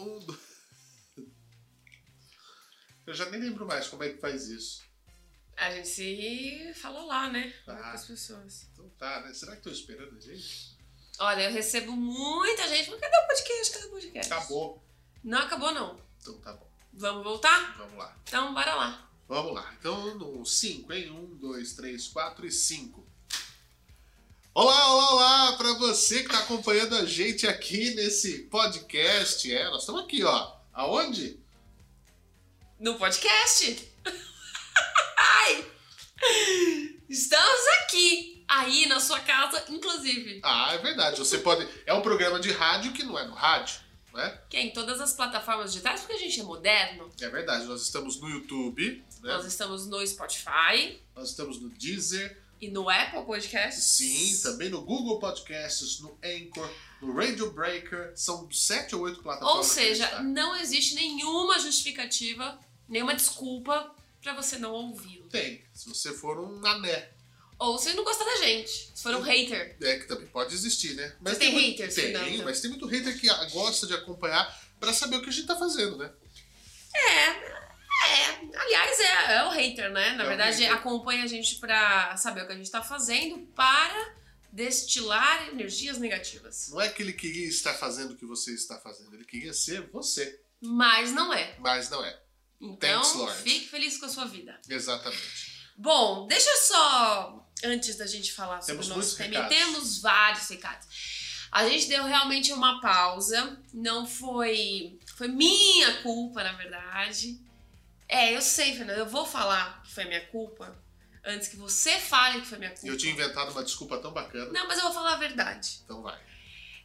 Um, dois. Eu já nem lembro mais como é que faz isso. A gente se fala lá, né? Tá. Com as pessoas. Então tá, né? Será que estão esperando a gente? Olha, eu recebo muita gente. Mas cadê o podcast? Cadê o podcast? Acabou. Não acabou, não. Então tá bom. Vamos voltar? Vamos lá. Então, bora lá. Vamos lá. Então, no 5, hein? 1, 2, 3, 4 e 5. Olá, olá, olá! Para você que está acompanhando a gente aqui nesse podcast. É, nós estamos aqui, ó. Aonde? No podcast. Ai! Estamos aqui. Aí, na sua casa, inclusive. Ah, é verdade. Você pode. É um programa de rádio que não é no rádio, né? Que é em todas as plataformas digitais, porque a gente é moderno. É verdade. Nós estamos no YouTube, né? Nós estamos no Spotify Nós estamos no Deezer, e no Apple Podcasts. sim, também no Google Podcasts, no Anchor, no Radio Breaker. São sete ou oito plataformas. Ou seja, tá. não existe nenhuma justificativa, nenhuma desculpa pra você não ouvi-lo. tem. Se você for um mané. Ou se não gostar da gente, se for um hater. É que também pode existir, né? Mas tem muito- haters, Tem, Fernanda? mas tem muito hater que gosta de acompanhar pra saber o que a gente tá fazendo, né? É. Aliás, é, é o hater, né? Na É verdade, hater. acompanha a gente pra saber o que a gente tá fazendo para destilar energias negativas. Não é que ele queria estar fazendo o que você está fazendo, ele queria ser você, Mas não é. mas não é. Então, Thanks, fique feliz com a sua vida. Exatamente. Bom, deixa só, antes da gente falar sobre Temos o nosso tema, recados. temos vários recados. A gente deu realmente uma pausa, não foi. Foi minha culpa, na verdade. É, eu sei, Fernanda, eu vou falar que foi minha culpa antes que você fale que foi minha culpa. Eu tinha inventado uma desculpa tão bacana, Não, mas eu vou falar a verdade. então vai.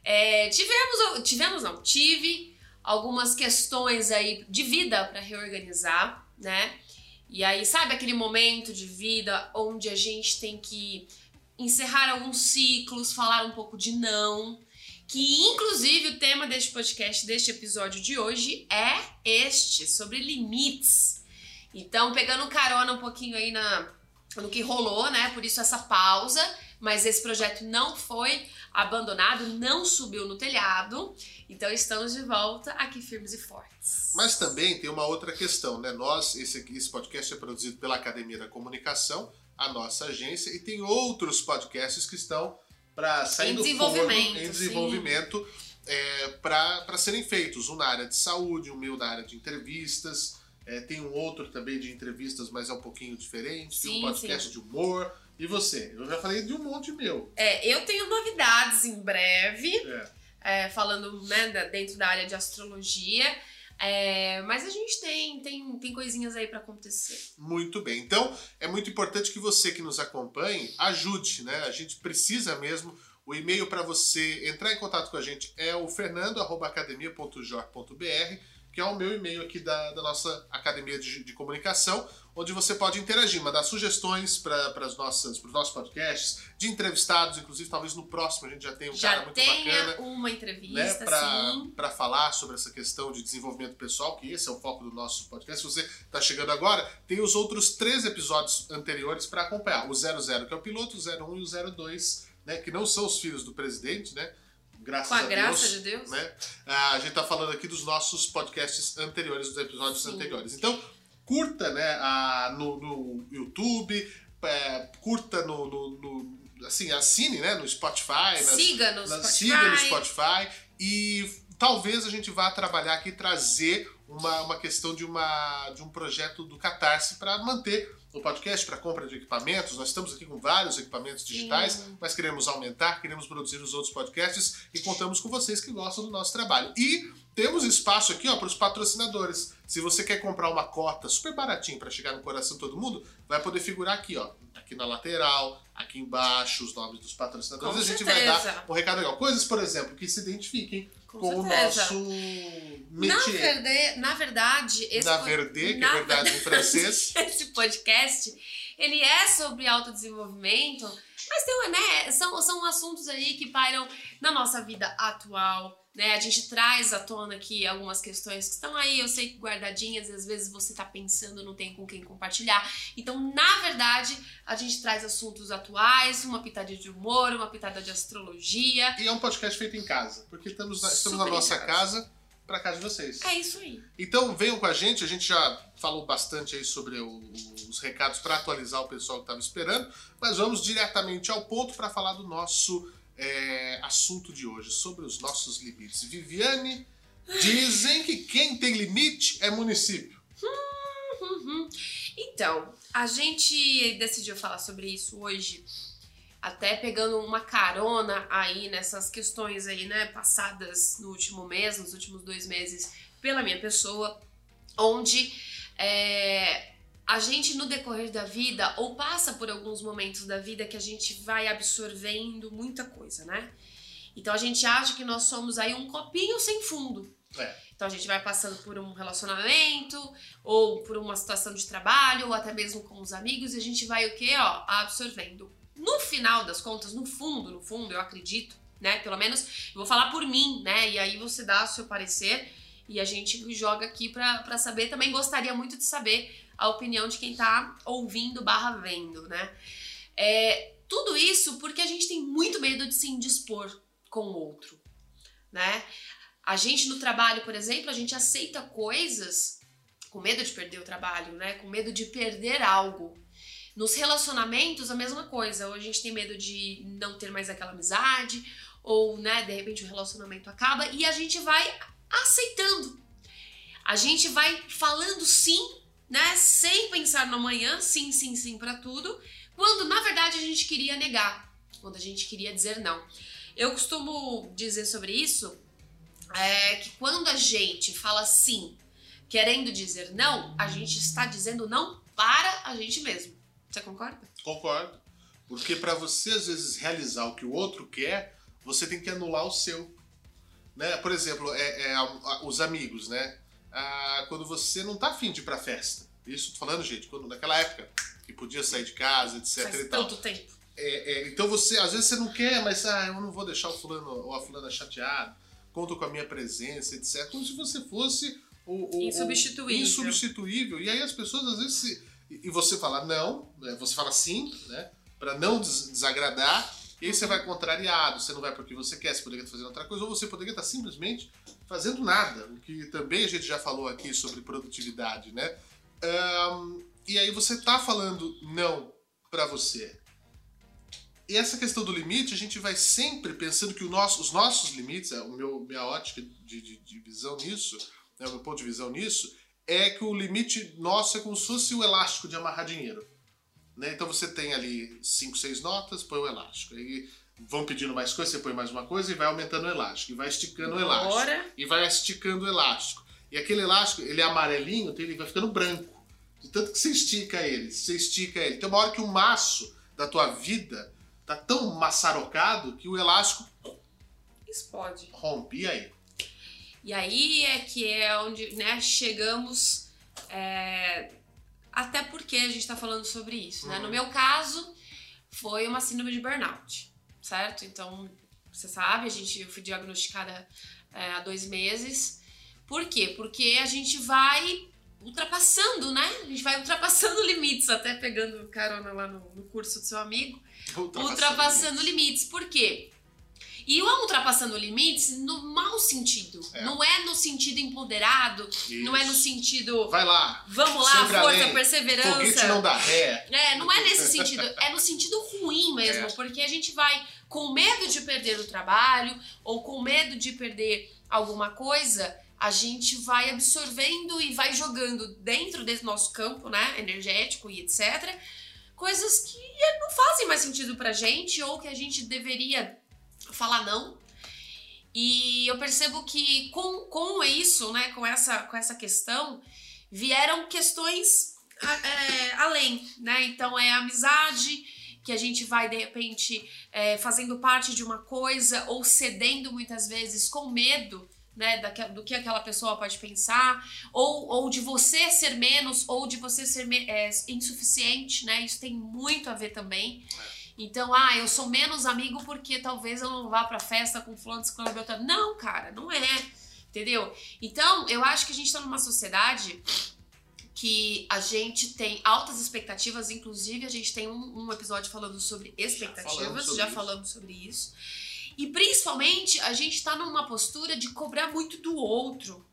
É, tivemos, tivemos não, tive algumas questões aí de vida para reorganizar, né? E aí, sabe aquele momento de vida onde a gente tem que encerrar alguns ciclos, falar um pouco de não, que inclusive o tema deste podcast, deste episódio de hoje é este, sobre limites. Então, pegando carona um pouquinho aí na no que rolou, né? Por isso essa pausa, mas esse projeto não foi abandonado, não subiu no telhado. Então estamos de volta aqui firmes e fortes. Mas também tem uma outra questão, né? Nós, esse, esse podcast é produzido pela Academia da Comunicação, a nossa agência, e tem outros podcasts que estão para sair Em desenvolvimento, forno, em desenvolvimento é, para serem feitos. Um na área de saúde, um meu na área de entrevistas. É, tem um outro também de entrevistas, mas é um pouquinho diferente. tem um Sim, podcast de humor. E você? Eu já falei de um monte meu. É, eu tenho novidades em breve, É. é, falando né, dentro da área de astrologia. É, mas a gente tem, tem, tem coisinhas aí pra acontecer. Muito bem. Então, é muito importante que você que nos acompanhe ajude, né? A gente precisa mesmo. O e-mail para você entrar em contato com a gente é o fernando.academia.jor.br, que é o meu e-mail aqui da, da nossa academia de, de comunicação, onde você pode interagir, mandar sugestões para os nossos podcasts, de entrevistados, inclusive talvez no próximo a gente já tenha um cara Já muito tenha bacana uma né, entrevista, para sim. para falar sobre essa questão de desenvolvimento pessoal, que esse é o foco do nosso podcast. Se você está chegando agora, tem os outros três episódios anteriores para acompanhar. O 00, que é o piloto, o 01 e o 02, né, que não são os filhos do presidente, né? Graças Com a a graça Deus. de Deus. Né? Ah, a gente está falando aqui dos nossos podcasts anteriores, dos episódios Sim. anteriores. Então, curta né, a- no, no YouTube, é, curta no, no- no- assim, assine né, no Spotify, nas, Siga no na- Spotify. Siga no Spotify e talvez a gente vá trabalhar aqui e trazer uma, uma questão de, uma, de um projeto do Catarse para manter o podcast, para compra de equipamentos. Nós estamos aqui com vários equipamentos digitais, Sim. mas queremos aumentar, queremos produzir os outros podcasts e contamos com vocês que gostam do nosso trabalho. E temos espaço aqui para os patrocinadores. Se você quer comprar uma cota super baratinho para chegar no coração de todo mundo, vai poder figurar aqui, ó, aqui na lateral, aqui embaixo, os nomes dos patrocinadores. Com a gente certeza. vai dar um recado legal. Coisas, por exemplo, que se identifiquem Com com, o nosso Na, métier. verde, na verdade, esse Na que na é verdade em francês. Esse podcast, ele é sobre autodesenvolvimento, mas tem, né, são, são assuntos aí que pairam na nossa vida atual, né? A gente traz à tona aqui algumas questões que estão aí, eu sei que guardadinhas, às vezes você tá pensando, não tem com quem compartilhar. Então, na verdade, a gente traz assuntos atuais, uma pitada de humor, uma pitada de astrologia. E é um podcast feito em casa, porque estamos na, estamos na nossa casa. casa, para casa de vocês. É isso aí. Então venham com a gente, a gente já falou bastante aí sobre o, os recados para atualizar o pessoal que estava esperando, mas vamos diretamente ao ponto para falar do nosso é, assunto de hoje, sobre os nossos limites. Viviane, dizem que quem tem limite é município. Então, a gente decidiu falar sobre isso hoje, até pegando uma carona aí nessas questões aí, né, passadas no último mês, nos últimos dois meses, pela minha pessoa, onde é, a gente no decorrer da vida ou passa por alguns momentos da vida que a gente vai absorvendo muita coisa, né? Então a gente acha que nós somos aí um copinho sem fundo. É. Então a gente vai passando por um relacionamento, ou por uma situação de trabalho, ou até mesmo com os amigos, e a gente vai o quê? Ó, absorvendo. No final das contas, no fundo, no fundo, eu acredito, né? Pelo menos eu vou falar por mim, né? E aí você dá o seu parecer e a gente joga aqui pra saber. Também gostaria muito de saber a opinião de quem tá ouvindo barra vendo, né? É, tudo isso porque a gente tem muito medo de se indispor com o outro, né? A gente no trabalho, por exemplo, a gente aceita coisas com medo de perder o trabalho, né? Com medo de perder algo. Nos relacionamentos, a mesma coisa. Ou a gente tem medo de não ter mais aquela amizade, ou, né, de repente o relacionamento acaba e a gente vai aceitando. A gente vai falando sim, né, sem pensar no amanhã, sim, sim, sim para tudo, quando na verdade a gente queria negar, quando a gente queria dizer não. Eu costumo dizer sobre isso é que quando a gente fala sim, querendo dizer não, a gente está dizendo não para a gente mesmo. Você concorda? Concordo. Porque para você às vezes realizar o que o outro quer, você tem que anular o seu. Né? Por exemplo, é, é, os amigos, né? Ah, quando você não tá afim de ir pra festa. Isso tô falando, gente, quando naquela época que podia sair de casa, etc. Faz e tal. tanto tempo. É, é, então você, às vezes você não quer, mas ah, eu não vou deixar o fulano ou a fulana chateado, conto com a minha presença, etc. Como se você fosse o, o, Insubstituível. o insubstituível. E aí as pessoas às vezes se, e você fala não, né, você fala sim, né, para não des desagradar. E aí você vai contrariado, você não vai porque você quer, você poderia estar fazendo outra coisa, ou você poderia estar simplesmente fazendo nada, o que também a gente já falou aqui sobre produtividade, né? Um, e aí você tá falando não para você. E essa questão do limite, a gente vai sempre pensando que nosso, os nossos limites, o meu, minha ótica de, de, de visão nisso, né, o meu ponto de visão nisso, é que o limite nosso é como se fosse o elástico de amarrar dinheiro. Né? Então você tem ali 5, 6 notas, põe o elástico. Aí vão pedindo mais coisa, você põe mais uma coisa e vai aumentando o elástico. E vai esticando o elástico. Bora. E vai esticando o elástico. E aquele elástico, ele é amarelinho, então ele vai ficando branco. De tanto que você estica ele, você estica ele. Tem uma hora que o maço da tua vida tá tão maçarocado que o elástico Explode. rompe. E aí? E aí é que é onde né, chegamos. é, até porque a gente tá falando sobre isso, né? Uhum. No meu caso, foi uma síndrome de burnout, certo? Então, você sabe, a gente, eu fui diagnosticada é, há dois meses. Por quê? Porque a gente vai ultrapassando, né? A gente vai ultrapassando limites, até pegando carona lá no, no curso do seu amigo. Ultrapassando limites. Por quê? E o ultrapassando limites no mau sentido. É. Não é no sentido empoderado, não é no Isso. sentido Vai lá. vamos lá, Sempre força, além. Foguete perseverança. não dá ré. É, não é nesse sentido, é no sentido ruim mesmo, É. porque a gente vai com medo de perder o trabalho ou com medo de perder alguma coisa, a gente vai absorvendo e vai jogando dentro desse nosso campo, né, energético e etc, coisas que não fazem mais sentido pra gente ou que a gente deveria falar não. E eu percebo que com, com isso, né, com essa, com essa questão, vieram questões é, além, né? Então é amizade que a gente vai de repente é, fazendo parte de uma coisa ou cedendo muitas vezes com medo. Né, daque- do que aquela pessoa pode pensar, ou, ou de você ser menos, ou de você ser é, insuficiente, né? Isso tem muito a ver também. Então, ah, eu sou menos amigo porque talvez eu não vá pra festa com fulano, ciclano, beltrano. Não, cara, não é. Entendeu? Então, eu acho que a gente tá numa sociedade que a gente tem altas expectativas, inclusive a gente tem um, um episódio falando sobre expectativas, falamos sobre já falamos sobre isso. E principalmente a gente tá numa postura de cobrar muito do outro,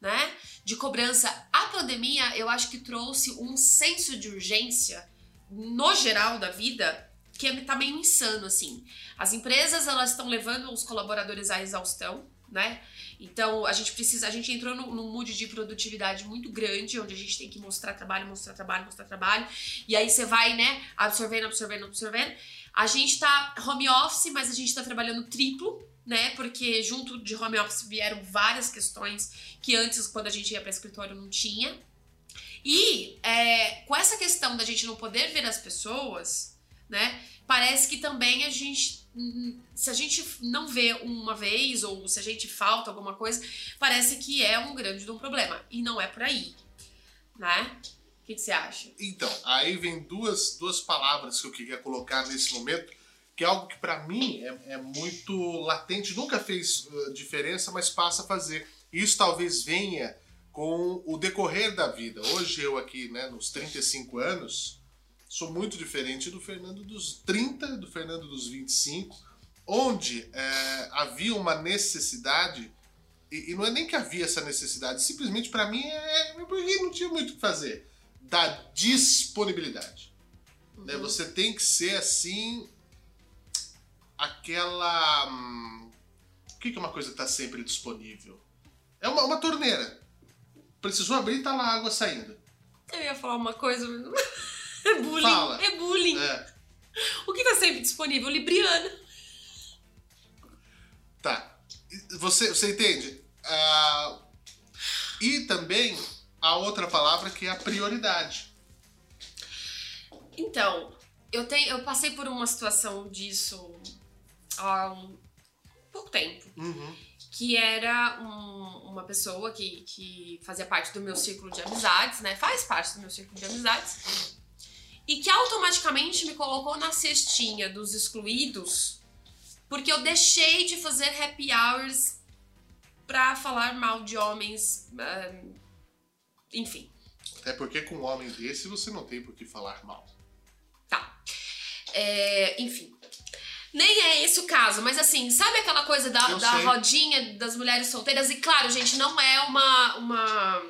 né? De cobrança. A pandemia, eu acho que trouxe um senso de urgência no geral da vida que é, tá meio insano assim. As empresas elas estão levando os colaboradores à exaustão, né? Então a gente precisa, a gente entrou num, num mood de produtividade muito grande, onde a gente tem que mostrar trabalho, mostrar trabalho, mostrar trabalho, e aí você vai, né, absorvendo, absorvendo, absorvendo. A gente tá home office, mas a gente tá trabalhando triplo, né? Porque junto de home office vieram várias questões que antes, quando a gente ia para escritório, não tinha. E é, com essa questão da gente não poder ver as pessoas, né? Parece que também a gente se a gente não vê uma vez ou se a gente falta alguma coisa, parece que é um grande um problema. E não é por aí, né? O que, você acha? Então, aí vem duas, duas palavras que eu queria colocar nesse momento, que é algo que para mim é, é, muito latente, nunca fez diferença, mas passa a fazer. Isso talvez venha com o decorrer da vida. Hoje eu aqui, né, nos 35 anos, sou muito diferente do Fernando dos 30, do Fernando dos 25, onde é, havia uma necessidade, e, e, não é nem que havia essa necessidade, simplesmente para mim é, é porque não tinha muito o que fazer, da disponibilidade. Uhum. Né? Você tem que ser assim, aquela. Hum, o que é uma coisa que está sempre disponível? É uma, uma torneira. Precisou abrir e tá lá a água saindo. Eu ia falar uma coisa. É bullying. Fala. É bullying. É. O que tá sempre disponível? Libriana. Tá. Você, você entende? Uh, e também a outra palavra que é a prioridade. Então, eu, tenho, eu passei por uma situação disso há um pouco tempo. Uhum. Que era um, uma pessoa que, que fazia parte do meu círculo de amizades, né? Faz parte do meu círculo de amizades e que automaticamente me colocou na cestinha dos excluídos porque eu deixei de fazer happy hours pra falar mal de homens. Enfim. Até porque com um homem desse você não tem por que falar mal. Tá. É, enfim. Nem é esse o caso, mas assim, sabe aquela coisa da, da rodinha das mulheres solteiras? E claro, gente, não é uma, uma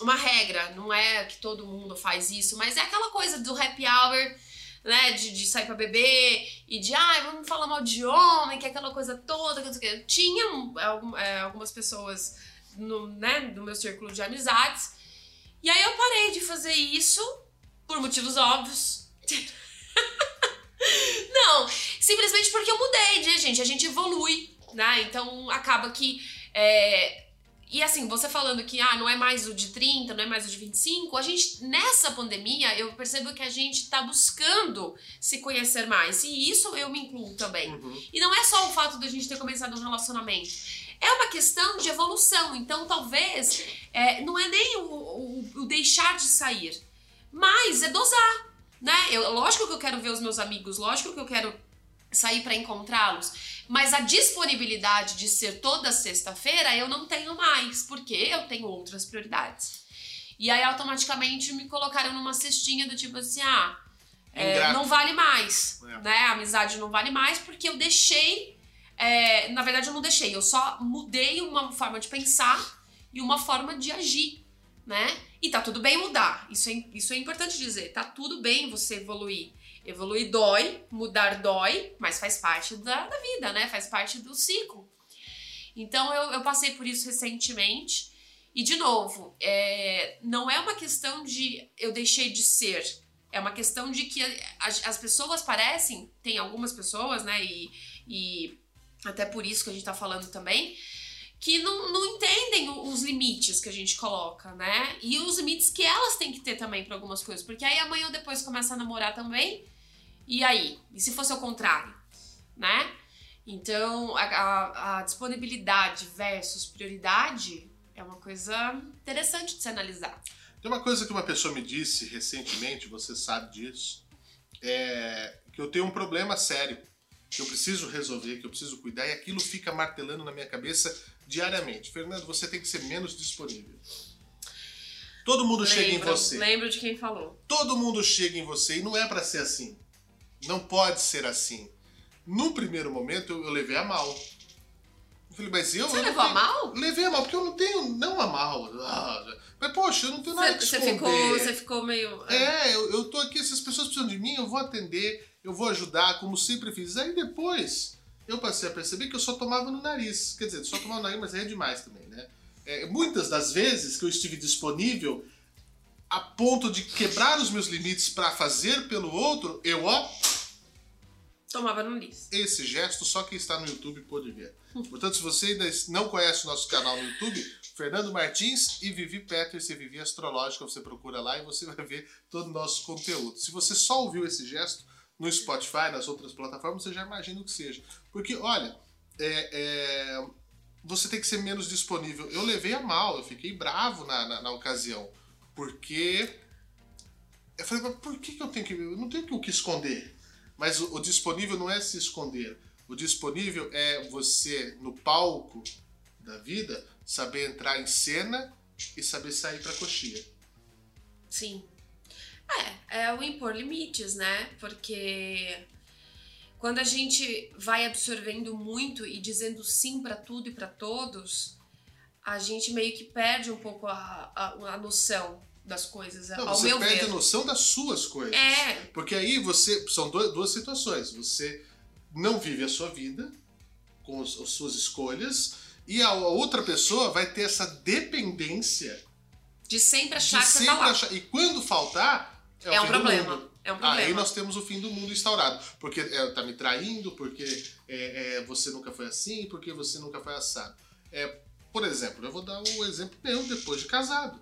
uma regra, não é que todo mundo faz isso, mas é aquela coisa do happy hour, né, de, de sair pra beber e de, ai, ah, vamos falar mal de homem, que é aquela coisa toda, que, que. Tinha é, algumas pessoas no, né, no meu círculo de amizades, e aí eu parei de fazer isso por motivos óbvios. não, simplesmente porque eu mudei, né, gente? A gente evolui, né? Então acaba que é, e assim, você falando que ah, não é mais o de 30, não é mais o de 25, a gente, nessa pandemia, eu percebo que a gente tá buscando se conhecer mais. E isso eu me incluo também. Uhum. E não é só o fato de a gente ter começado um relacionamento. É uma questão de evolução. Então, talvez, é, não é nem o, o, o deixar de sair, mas é dosar. Né? Eu, lógico que eu quero ver os meus amigos, lógico que eu quero sair para encontrá-los. Mas a disponibilidade de ser toda sexta-feira eu não tenho mais, porque eu tenho outras prioridades. E aí automaticamente me colocaram numa cestinha do tipo assim, ah, é, não vale mais, é. né? A amizade não vale mais porque eu deixei. É, na verdade, eu não deixei, eu só mudei uma forma de pensar e uma forma de agir, né? E tá tudo bem mudar. Isso é, isso é importante dizer. Tá tudo bem você evoluir. Evoluir dói, mudar dói, mas faz parte da, da vida, né? Faz parte do ciclo. Então eu, eu passei por isso recentemente. E de novo, é, não é uma questão de eu deixei de ser. É uma questão de que as, as pessoas parecem, tem algumas pessoas, né? E, e até por isso que a gente tá falando também, que não, não entendem os limites que a gente coloca, né? E os limites que elas têm que ter também para algumas coisas. Porque aí amanhã ou depois começa a namorar também e aí? E se fosse o contrário? Né? Então, a, a, a disponibilidade versus prioridade é uma coisa interessante de se analisar. Tem uma coisa que uma pessoa me disse recentemente, você sabe disso, é que eu tenho um problema sério, que eu preciso resolver, que eu preciso cuidar, e aquilo fica martelando na minha cabeça diariamente. Fernando, você tem que ser menos disponível. Todo mundo lembro, chega em você. Lembro de quem falou. Todo mundo chega em você e não é para ser assim. Não pode ser assim. Num primeiro momento, eu, eu levei a mal. Eu falei, mas eu. Você eu levou a tenho- mal? Levei a mal, porque eu não tenho. Não a mal. ah, mas, poxa, eu não tenho nada que Você, você esconder. ficou, você ficou meio. É, eu, eu tô aqui, se as pessoas precisam de mim, eu vou atender, eu vou ajudar, como sempre fiz. Aí depois, eu passei a perceber que eu só tomava no nariz. Quer dizer, só tomava no nariz, mas é demais também, né? É, muitas das vezes que eu estive disponível, a ponto de quebrar os meus limites para fazer pelo outro, eu, ó, Tomava no nariz. esse gesto só quem está no YouTube pode ver. Portanto, se você ainda não conhece o nosso canal no YouTube, Fernando Martins e Vivi Peters e Vivi Astrológica, você procura lá e você vai ver todo o nosso conteúdo. Se você só ouviu esse gesto no Spotify, nas outras plataformas, você já imagina o que seja. Porque, olha, é, é, você tem que ser menos disponível. Eu levei a mal, eu fiquei bravo na, na, na ocasião. Porque. Eu falei, mas por que, que eu tenho que. Eu não tenho o que esconder. Mas o, o disponível não é se esconder. O disponível é você, no palco da vida, saber entrar em cena e saber sair pra coxinha. Sim. É, é o impor limites, né? Porque quando a gente vai absorvendo muito e dizendo sim pra tudo e pra todos, a gente meio que perde um pouco a, a, a noção das coisas, Não, ao você meu perde ver. a noção das suas coisas. É, Porque aí você. São duas, duas situações. Você não vive a sua vida com os- as suas escolhas, e a, outra pessoa vai ter essa dependência de sempre de achar que você sempre tá lá. achar. E quando faltar, é, É o um problema. É um problema. Aí nós temos o fim do mundo instaurado. Porque é, tá me traindo, porque é, é, você nunca foi assim, porque você nunca foi assado. É, por exemplo, eu vou dar um exemplo meu depois de casado.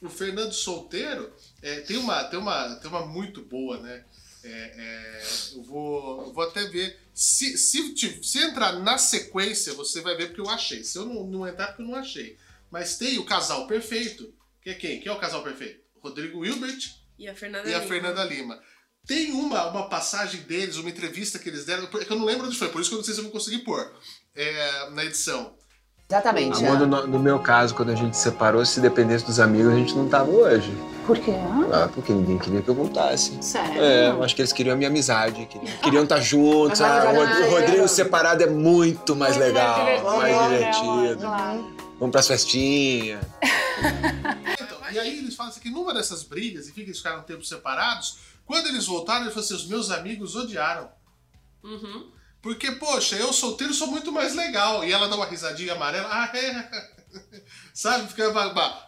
O Fernando solteiro é, tem, uma, tem, uma, tem uma muito boa, né? É, é, eu, vou, eu vou até ver. Se, se, te- se entrar na sequência, você vai ver porque eu achei. Se eu não, não entrar, porque eu não achei. Mas tem o casal perfeito. Que é quem? Quem é o casal perfeito? Rodrigo Hilbert E a Fernanda e a Lima. Fernanda Lima. Tem uma, uma passagem deles, uma entrevista que eles deram, é que eu não lembro onde foi, por isso que eu não sei se eu vou conseguir pôr é, na edição. Exatamente. Amanda, no, no meu caso, quando a gente se separou, se dependesse dos amigos, a gente não tava hoje. Por quê? Ah, porque ninguém queria que eu voltasse. Sério? É, eu acho que eles queriam a minha amizade, queriam, queriam estar juntos. Mas Ah, o, o Rodrigo separado é muito mais Muito legal, mais divertido, divertido. Claro. Vamos pras festinhas. Então, e aí eles falam assim que numa dessas brigas, e fica eles ficaram um tempo separados, quando eles voltaram, ele falou assim: os meus amigos odiaram. Uhum. Porque, poxa, eu solteiro sou muito mais legal. E ela dá uma risadinha amarela. Ah, é. Sabe? Fica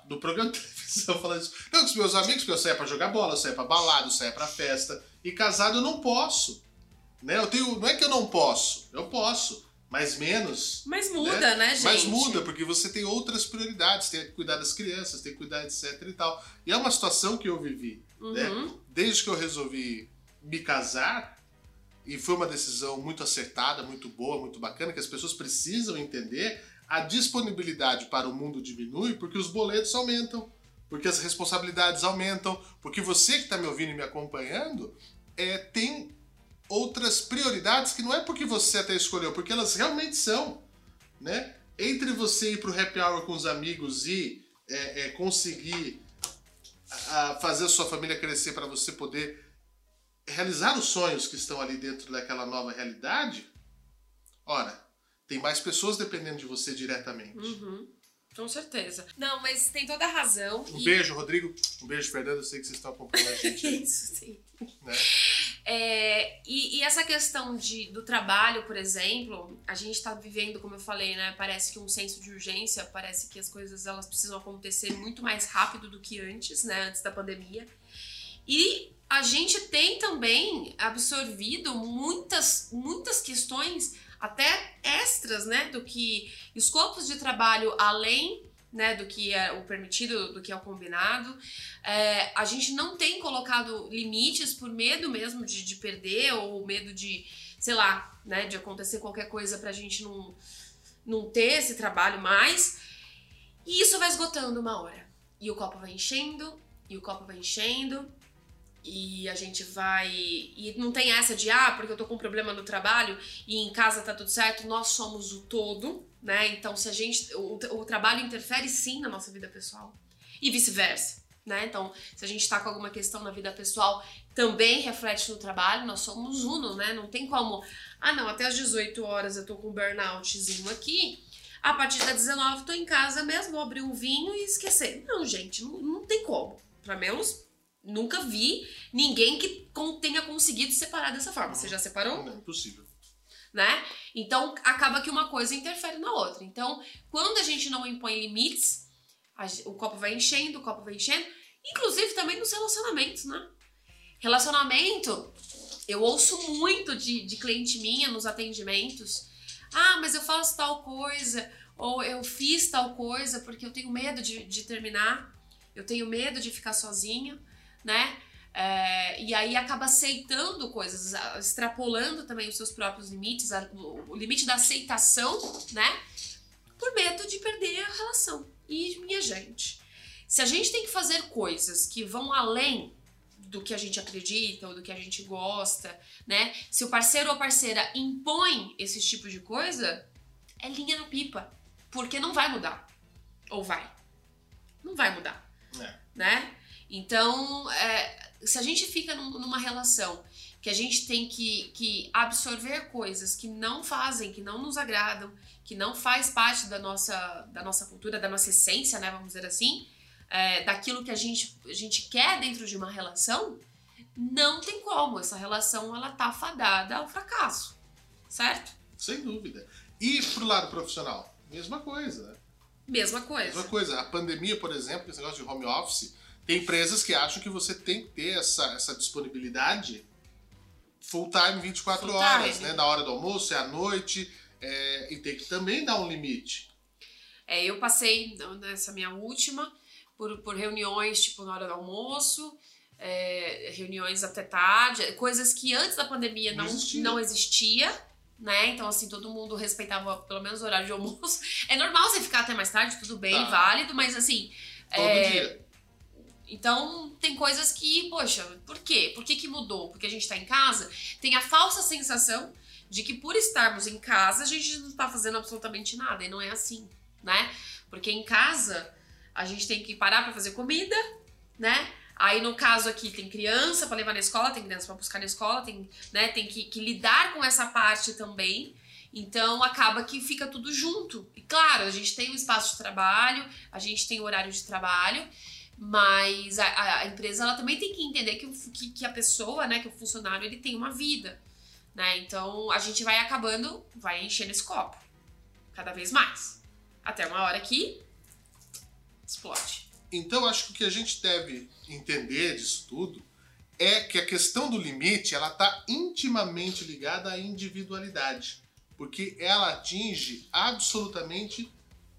no programa de televisão falando isso. Não, com os meus amigos, porque eu saia pra jogar bola, eu saia pra balada, eu saia pra festa. E casado eu não posso. Né? Eu tenho. Não é que eu não posso, eu posso, mas menos. Mas muda, né, gente? Mas muda, porque você tem outras prioridades, tem que cuidar das crianças, tem que cuidar, etc e tal. E é uma situação que eu vivi. Né? Uhum. Desde que eu resolvi me casar, e foi uma decisão muito acertada, muito boa, muito bacana, que as pessoas precisam entender, a disponibilidade para o mundo diminui porque os boletos aumentam, porque as responsabilidades aumentam, porque você que está me ouvindo e me acompanhando é, tem outras prioridades que não é porque você até escolheu, porque elas realmente são. Né? Entre você ir para o happy hour com os amigos e é, é, conseguir a fazer a sua família crescer para você poder realizar os sonhos que estão ali dentro daquela nova realidade, ora, tem mais pessoas dependendo de você diretamente. Uhum. Com certeza. Não, mas tem toda a razão. Um e- beijo, Rodrigo. Um beijo, Fernando. Eu sei que vocês estão acompanhando a gente. Isso, sim. né? É, e, e essa questão de, do trabalho, por exemplo, a gente tá vivendo, como eu falei, né? Parece que um senso de urgência, parece que as coisas elas precisam acontecer muito mais rápido do que antes, né? Antes da pandemia. E a gente tem também absorvido muitas, muitas questões, até extras, né? Do que escopos de trabalho além né, do que é o permitido, do que é o combinado. É, a gente não tem colocado limites por medo mesmo de, de perder ou medo de, sei lá, né, de acontecer qualquer coisa pra gente não, não ter esse trabalho mais. E isso vai esgotando uma hora. E o copo vai enchendo, e o copo vai enchendo, e a gente vai. E não tem essa de, ah, porque eu tô com um problema no trabalho e em casa tá tudo certo, nós somos o todo, né? Então, se a gente. O, o trabalho interfere sim na nossa vida pessoal. E vice-versa. né? Então, se a gente tá com alguma questão na vida pessoal, também reflete no trabalho, nós somos uno, né? Não tem como, ah, não, até as 18 horas eu tô com um burnoutzinho aqui, a partir das 19 tô em casa mesmo, vou abrir um vinho e esquecer. Não, gente, não, não tem como. Pelo menos nunca vi ninguém que tenha conseguido separar dessa forma. Você já separou? Não, é impossível. Né? Então acaba que uma coisa interfere na outra. Então, quando a gente não impõe limites, o copo vai enchendo, o copo vai enchendo, inclusive também nos relacionamentos, né? Relacionamento, eu ouço muito de, de cliente minha nos atendimentos. Ah, mas eu faço tal coisa, ou eu fiz tal coisa porque eu tenho medo de, de terminar, eu tenho medo de ficar sozinha, né? É, e aí acaba aceitando coisas, extrapolando também os seus próprios limites, o limite da aceitação, né? Por medo de perder a relação. E, minha gente, se a gente tem que fazer coisas que vão além do que a gente acredita ou do que a gente gosta, né? Se o parceiro ou parceira impõe esse tipo de coisa, é linha no pipa. Porque não vai mudar. Ou vai? Não vai mudar. É. Né? Então, é, se a gente fica num, numa relação que a gente tem que, que absorver coisas que não fazem, que não nos agradam, que não faz parte da nossa, da nossa cultura, da nossa essência, né? Vamos dizer assim, é, daquilo que a gente, a gente quer dentro de uma relação, não tem como. Essa relação ela tá fadada ao fracasso, certo? Sem dúvida. E pro lado profissional, mesma coisa, né? Mesma coisa. Mesma coisa. A pandemia, por exemplo, esse negócio de home office, tem empresas que acham que você tem que ter essa, essa disponibilidade full time 24 full horas, time. né? Na hora do almoço, é à noite, é, e tem que também dar um limite. É, eu passei nessa minha última por, por reuniões, tipo, na hora do almoço, é, reuniões até tarde, coisas que antes da pandemia não, não existia. não existia. Né? Então, assim, todo mundo respeitava pelo menos o horário de almoço. É normal você ficar até mais tarde, tudo bem, tá. válido, mas assim. Todo é, dia. Então, tem coisas que, poxa, por quê? Por que, que mudou? Porque a gente tá em casa, tem a falsa sensação de que por estarmos em casa, a gente não tá fazendo absolutamente nada. E não é assim, né? Porque em casa, a gente tem que parar para fazer comida, né? Aí no caso aqui tem criança para levar na escola, tem criança para buscar na escola, tem, né, tem que, que, lidar com essa parte também. Então acaba que fica tudo junto. E claro, a gente tem um espaço de trabalho, a gente tem o horário de trabalho, mas a, a empresa ela também tem que entender que, que, que, a pessoa, né, que o funcionário, ele tem uma vida. Né? Então a gente vai acabando, vai enchendo esse copo cada vez mais. Até uma hora que explode. Então, acho que o que a gente deve entender disso tudo é que a questão do limite ela está intimamente ligada à individualidade, porque ela atinge absolutamente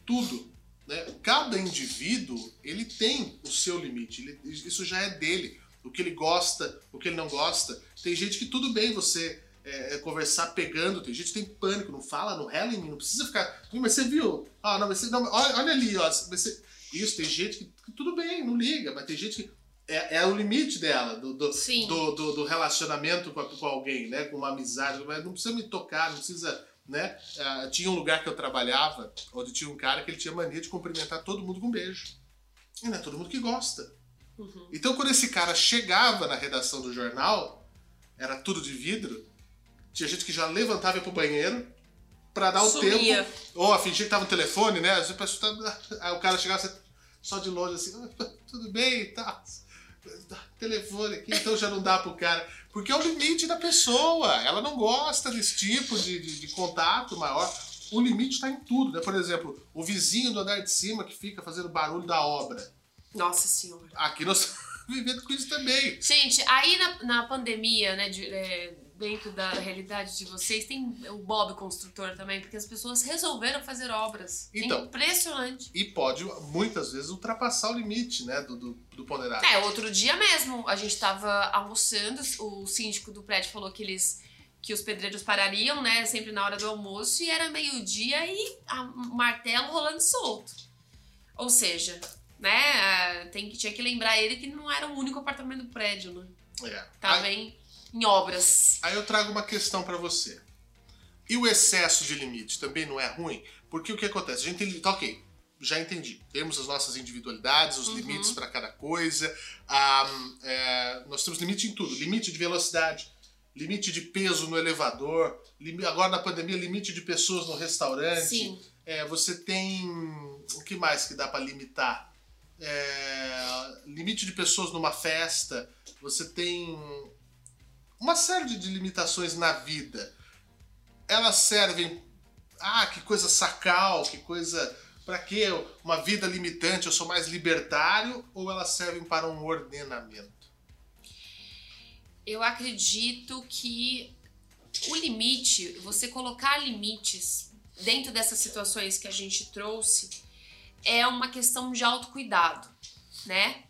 tudo. Né? Cada indivíduo ele tem o seu limite, ele, isso já é dele, o que ele gosta, o que ele não gosta. Tem gente que tudo bem você é, é conversar pegando, tem gente que tem pânico, não fala, não rela em mim, não precisa ficar. Mas você viu? Ah, não, você, não, olha, olha ali, ó, você, isso, tem gente que, que, tudo bem, não liga, mas tem gente que. É, é o limite dela, do, do, do, do, do, relacionamento com, com alguém, né? Com uma amizade. Mas não precisa me tocar, não precisa. Né? Uh, tinha um lugar que eu trabalhava, onde tinha um cara que ele tinha mania de cumprimentar todo mundo com um beijo. E não é todo mundo que gosta. Uhum. Então, quando esse cara chegava na redação do jornal, era tudo de vidro, tinha gente que já levantava e pro banheiro para dar o Sumia. tempo. Ou a fingir que tava no telefone, né? Às vezes, aí o cara chegava, só de longe assim, ah, tudo bem e tá. Telefone aqui, então já não dá pro cara. Porque é o limite da pessoa. Ela não gosta desse tipo de, de, de contato maior. O limite está em tudo, né? Por exemplo, o vizinho do andar de cima que fica fazendo barulho da obra. Nossa senhora. Aqui nós vivendo com isso também. Gente, aí na, na pandemia, né, de, é, dentro da realidade de vocês, tem o Bob construtor também, porque as pessoas resolveram fazer obras. Então, é impressionante. E pode, muitas vezes, ultrapassar o limite, né, do, do, do ponderado. É, outro dia mesmo, a gente tava almoçando, o síndico do prédio falou que eles que os pedreiros parariam, né, sempre na hora do almoço, e era meio-dia e a martelo rolando solto. Ou seja, né, tem, tinha que lembrar ele que não era o único apartamento do prédio, né? É. Tava em em obras. Aí eu trago uma questão para você. E o excesso de limite também não é ruim? Porque o que acontece? A gente tem, tá ok, já entendi. Temos as nossas individualidades, os Uhum. limites para cada coisa. Ah, é, nós temos limite em tudo: limite de velocidade, limite de peso no elevador, limi- agora na pandemia, limite de pessoas no restaurante. Sim. É, você tem. O que mais que dá para limitar? É, limite de pessoas numa festa. Você tem uma série de- limitações na vida. Elas servem. Ah, que coisa sacal, que coisa. Pra quê? Uma vida limitante, eu sou mais libertário? Ou elas servem para um ordenamento? Eu acredito que o limite, você colocar limites dentro dessas situações que a gente trouxe, é uma questão de autocuidado, né?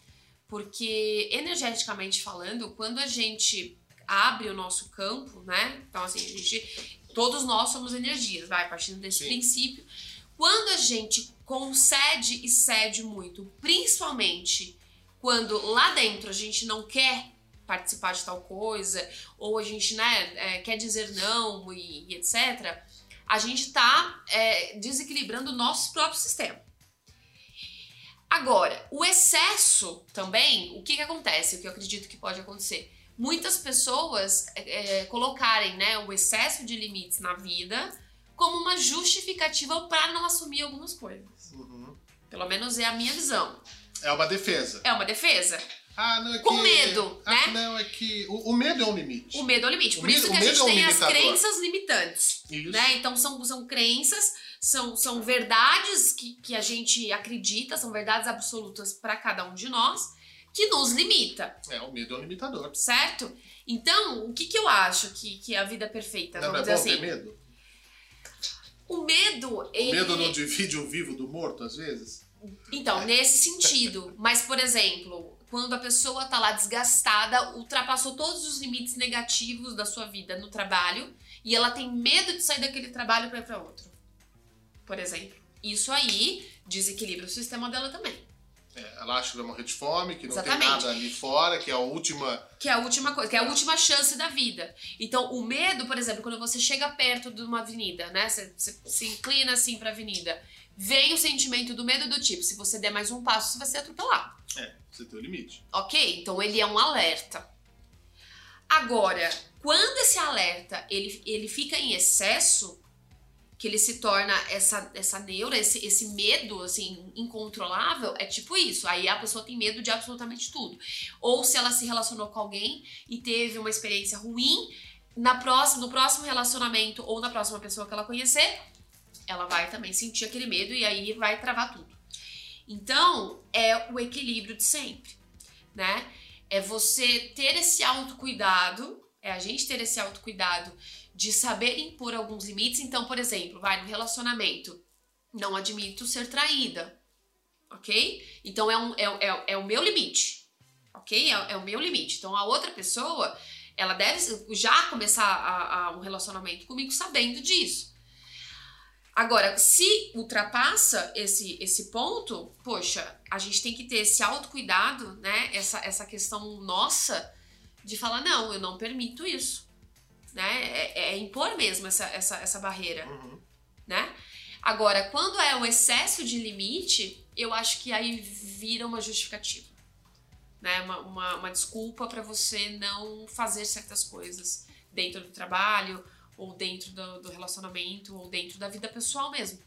Porque energeticamente falando, quando a gente abre o nosso campo, né? Então, assim, a gente. Todos nós somos energias, vai, partindo desse Sim. princípio. Quando a gente concede e cede muito, principalmente quando lá dentro a gente não quer participar de tal coisa, ou a gente né, é, quer dizer não e, e etc., a gente tá é, desequilibrando o nosso próprio sistema. Agora, o excesso também, o que, que acontece? O que eu acredito que pode acontecer? Muitas pessoas é, é, colocarem né, o excesso de limites na vida como uma justificativa para não assumir algumas coisas. Uhum. Pelo menos é a minha visão. É uma defesa. É uma defesa. Ah, não é que. Com medo, ah, né? Não, é que. O, o medo é um limite. O medo é o limite. Por isso que a gente é um tem as limitador. crenças limitantes. Isso. Né? Então são, são crenças, são, são verdades que, que a gente acredita, são verdades absolutas para cada um de nós, que nos limita, É, o medo é um limitador. certo? Então, o que, que eu acho que, que é a vida perfeita? Não, não Vamos é dizer bom assim. ter medo? O medo, O ele. medo não divide o vivo do morto, às vezes? Então, nesse sentido. Mas, por exemplo, quando a pessoa tá lá desgastada, ultrapassou todos os limites negativos da sua vida no trabalho e ela tem medo de sair daquele trabalho para ir para outro. Por exemplo. Isso aí desequilibra o sistema dela também. É, ela acha que vai morrer de fome, que não Exatamente. tem nada ali fora, que é a última. Que é a última coisa, que é a última chance da vida. Então, o medo, por exemplo, quando você chega perto de uma avenida, né? Você, você se inclina assim pra avenida, vem o sentimento do medo do tipo, se você der mais um passo, você vai ser atropelado. É, você tem o limite. Ok? Então ele é um alerta. Agora, quando esse alerta ele, ele fica em excesso, que ele se torna essa, essa neura, esse, esse medo assim, incontrolável, é tipo isso. Aí a pessoa tem medo de absolutamente tudo. Ou se ela se relacionou com alguém e teve uma experiência ruim, na próxima, no próximo relacionamento ou na próxima pessoa que ela conhecer, ela vai também sentir aquele medo e aí vai travar tudo. Então, é o equilíbrio de sempre, né? É você ter esse autocuidado, é a gente ter esse autocuidado de saber impor alguns limites. Então, por exemplo, vai no relacionamento, não admito ser traída, ok? Então, é, um, é, é, é o meu limite, ok? É, é o meu limite. Então, a outra pessoa, ela deve já começar a, a um relacionamento comigo sabendo disso. Agora, se ultrapassa esse, esse ponto, poxa, a gente tem que ter esse autocuidado, né? Essa, essa questão nossa de falar, não, eu não permito isso. Né? É, é impor mesmo essa, essa, essa barreira, Uhum. né? Agora, quando é o excesso de limite, eu acho que aí vira uma justificativa. Né? Uma, uma, uma desculpa para você não fazer certas coisas dentro do trabalho, ou dentro do, do relacionamento, ou dentro da vida pessoal mesmo.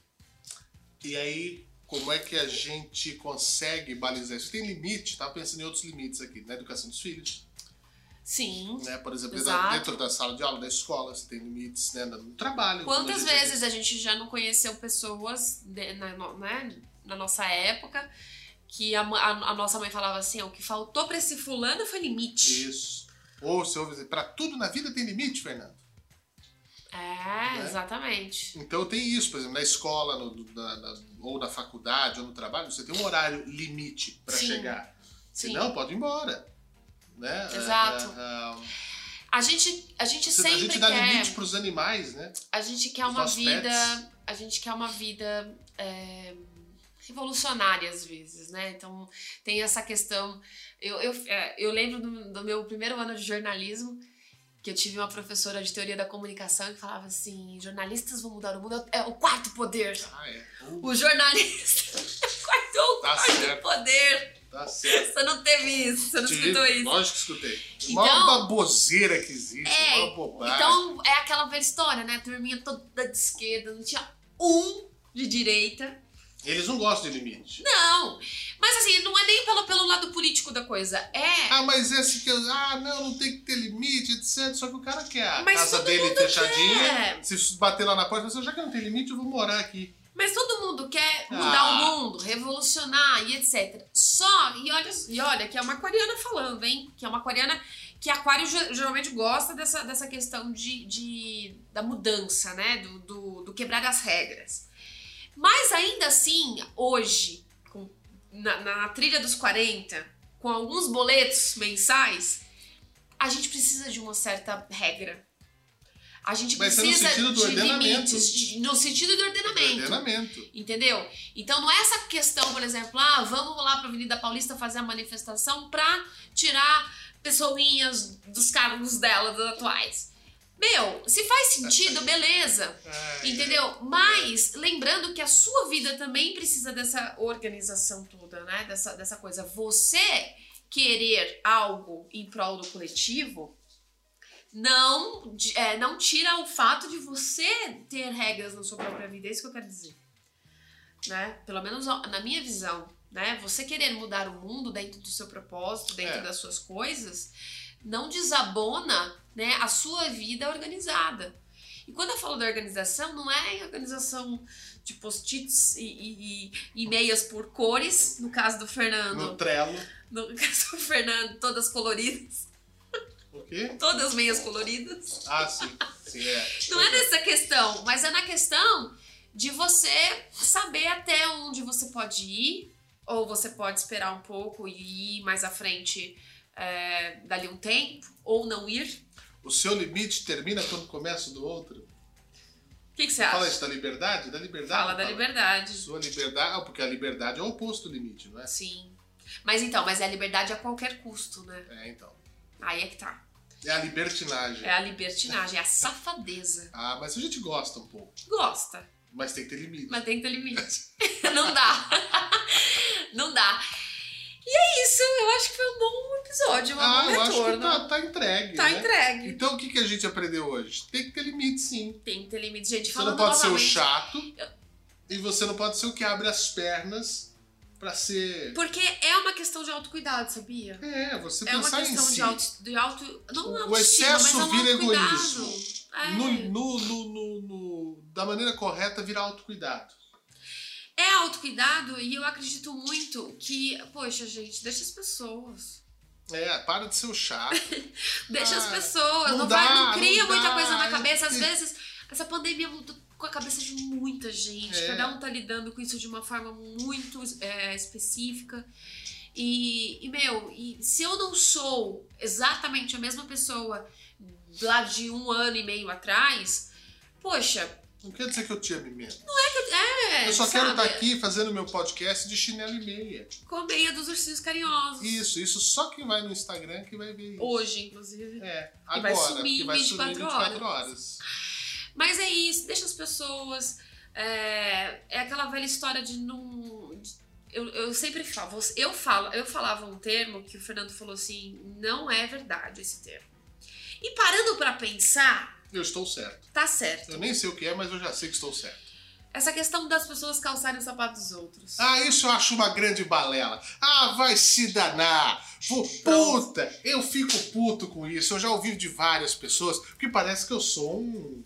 E aí, como é que a gente consegue balizar isso? Tem limite? Tava pensando em outros limites aqui, na educação dos filhos. Sim. Né? Por exemplo, Exato. dentro da sala de aula, da escola, você tem limites né? no trabalho. Quantas a gente- vezes a gente já não conheceu pessoas de- na, né, na nossa época que a, a- a nossa mãe falava assim: o que faltou pra esse fulano foi limite. Isso. Ou você ouve dizer, pra tudo na vida tem limite, Fernando. É, Né? exatamente. Então tem isso, por exemplo, na escola, no- na- na- ou na faculdade, ou no trabalho, você tem um horário limite pra Sim. chegar. Senão, pode ir embora. Né? Exato. É, é, A gente, a gente sempre a gente dá quer. limite pros animais, né? A gente quer Os uma vida. pets. A gente quer uma vida é, revolucionária às vezes, né? Então tem essa questão. Eu, eu, eu lembro do, do meu primeiro ano de jornalismo que eu tive uma professora de teoria da comunicação que falava assim: jornalistas vão mudar o mundo, é o quarto poder. Ah, é. O jornalista. Quartou o Tá quarto poder. Tá certo. Você não teve isso, você não Tive, escutou isso. Lógico que escutei. Então- Mó baboseira que existe, É, mó bobagem. Então é aquela velha história, né? A turminha toda de esquerda, não tinha um de direita. Eles não gostam de limite. Não! Mas assim, não é nem pelo, pelo lado político da coisa. É. Ah, mas esse que. eu- Ah, não, não tem que ter limite, etc. Só que o cara quer a Mas casa dele fechadinha. quer. Se bater lá na porta, você já que não tem limite, eu vou morar aqui. Mas todo mundo quer mudar Ah. o mundo, revolucionar e etc. Só, e olha, e olha, que é uma aquariana falando, hein? Que é uma aquariana que aquário ge- geralmente gosta dessa, dessa questão de, de- da mudança, né? Do, do, do quebrar as regras. Mas ainda assim, hoje, com- na, na trilha dos 40, com alguns boletos mensais, a gente precisa de uma certa regra. A gente Mas é no precisa sentido do de limites, de- no sentido do ordenamento. Ordenamento. Entendeu? Então não é essa questão, por exemplo, ah, vamos lá pra Avenida Paulista fazer a manifestação pra tirar pessoinhas dos cargos delas atuais. Meu, se faz sentido, beleza. Ai, Entendeu? Mas lembrando que a sua vida também precisa dessa organização toda, né? Dessa, dessa coisa. Você querer algo em prol do coletivo não, é, não tira o fato de você ter regras na sua própria vida. É isso que eu quero dizer. Né? Pelo menos na minha visão. Né? Você querer mudar o mundo dentro do seu propósito, dentro É. das suas coisas, não desabona né, a sua vida organizada. E quando eu falo da organização, não é organização de post-its e, e, e-mails por cores, no caso do Fernando. No Trello. No caso do Fernando, todas coloridas. O quê? Todas meias coloridas. Ah, sim. Sim, é. Não é nessa questão, mas é na questão de você saber até onde você pode ir, ou você pode esperar um pouco e ir mais à frente é, dali um tempo, ou não ir. O seu limite termina quando começa o do outro? O que, que você Fala acha? isso da liberdade? Da liberdade. Fala da liberdade. Sua liberdade. Ah, porque a liberdade é o oposto do limite, não é? Sim. Mas então, mas é a liberdade a qualquer custo, né? É, então. Aí é que tá. É a libertinagem. É a libertinagem, é a safadeza. Ah, mas a gente gosta um pouco. Gosta, Mas tem que ter limite. mas tem que ter limite. Não dá. Não dá. E é isso, eu acho que foi um bom episódio, um ah, bom eu acho que retorno. tá, tá entregue. Tá né? entregue. Então o que, que a gente aprendeu hoje? Tem que ter limite, sim. Tem que ter limite. Gente, Você não pode ser o novamente. chato e você não pode ser o que abre as pernas pra ser. Porque é uma questão de autocuidado, sabia? É, você É uma pensar em questão si. de auto, de auto. Não O autoestima, excesso mas é um vira egoísmo. É. No, no, no, no- da maneira correta, virar autocuidado. É autocuidado e eu acredito muito que, poxa, gente, deixa as pessoas. É, para de ser o chato. Deixa as Ah, pessoas. não Não, dá, vai, não cria não muita dá. coisa na cabeça. Às E- vezes, essa pandemia mudou com a cabeça de muita gente. É. Cada um tá lidando com isso de uma forma muito é, específica. E, e, meu, e se eu não sou exatamente a mesma pessoa lá de um ano e meio atrás, poxa, Não quer dizer que eu te ame mesmo. é. eu só quero sabe, estar aqui fazendo meu podcast de chinelo e meia. Com a meia dos ursinhos carinhosos. Isso, isso só quem vai no Instagram que vai ver isso. Hoje, inclusive. É, E vai agora, sumir porque vai em sumir 24 24 horas. Mas é isso, deixa as pessoas. É, é aquela velha história de não. de- eu, eu sempre falo, eu falo, eu falava um termo que o Fernando falou assim, não é verdade esse termo. E parando pra pensar, Eu estou certo. tá certo. Eu nem sei o que é, mas eu já sei que estou certo. Essa questão das pessoas calçarem os sapatos dos outros. Ah, isso eu acho uma grande balela. Ah, vai se danar. Pô, puta, eu fico puto com isso. Eu já ouvi de várias pessoas, porque parece que eu sou um.